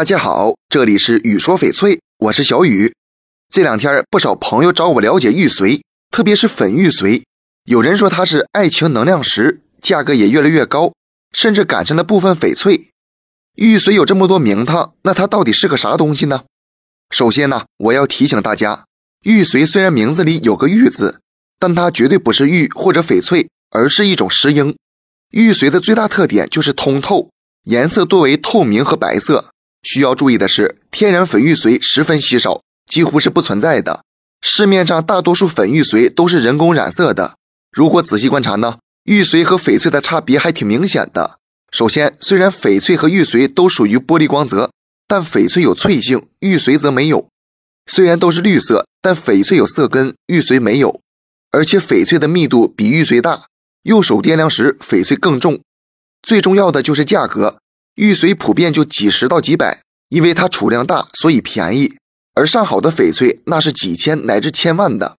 大家好，这里是雨说翡翠，我是小雨。这两天不少朋友找我了解玉髓，特别是粉玉髓。有人说它是爱情能量石，价格也越来越高，甚至赶上了部分翡翠。玉髓有这么多名堂，那它到底是个啥东西呢？首先呢，我要提醒大家，玉髓虽然名字里有个玉字，但它绝对不是玉或者翡翠，而是一种石英。玉髓的最大特点就是通透，颜色多为透明和白色。需要注意的是，天然粉玉髓十分稀少，几乎是不存在的。市面上大多数粉玉髓都是人工染色的。如果仔细观察呢，玉髓和翡翠的差别还挺明显的。首先，虽然翡翠和玉髓都属于玻璃光泽，但翡翠有脆性，玉髓则没有。虽然都是绿色，但翡翠有色根，玉髓没有。而且翡翠的密度比玉髓大，用手掂量时，翡翠更重。最重要的就是价格。玉髓普遍就几十到几百，因为它储量大，所以便宜。而上好的翡翠那是几千乃至千万的。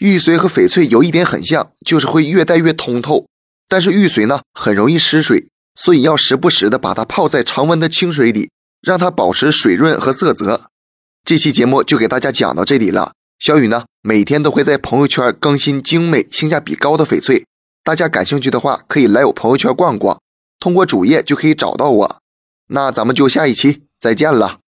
玉髓和翡翠有一点很像，就是会越戴越通透。但是玉髓呢，很容易失水，所以要时不时的把它泡在常温的清水里，让它保持水润和色泽。这期节目就给大家讲到这里了。小雨呢，每天都会在朋友圈更新精美、性价比高的翡翠，大家感兴趣的话，可以来我朋友圈逛逛。通过主页就可以找到我，那咱们就下一期再见了。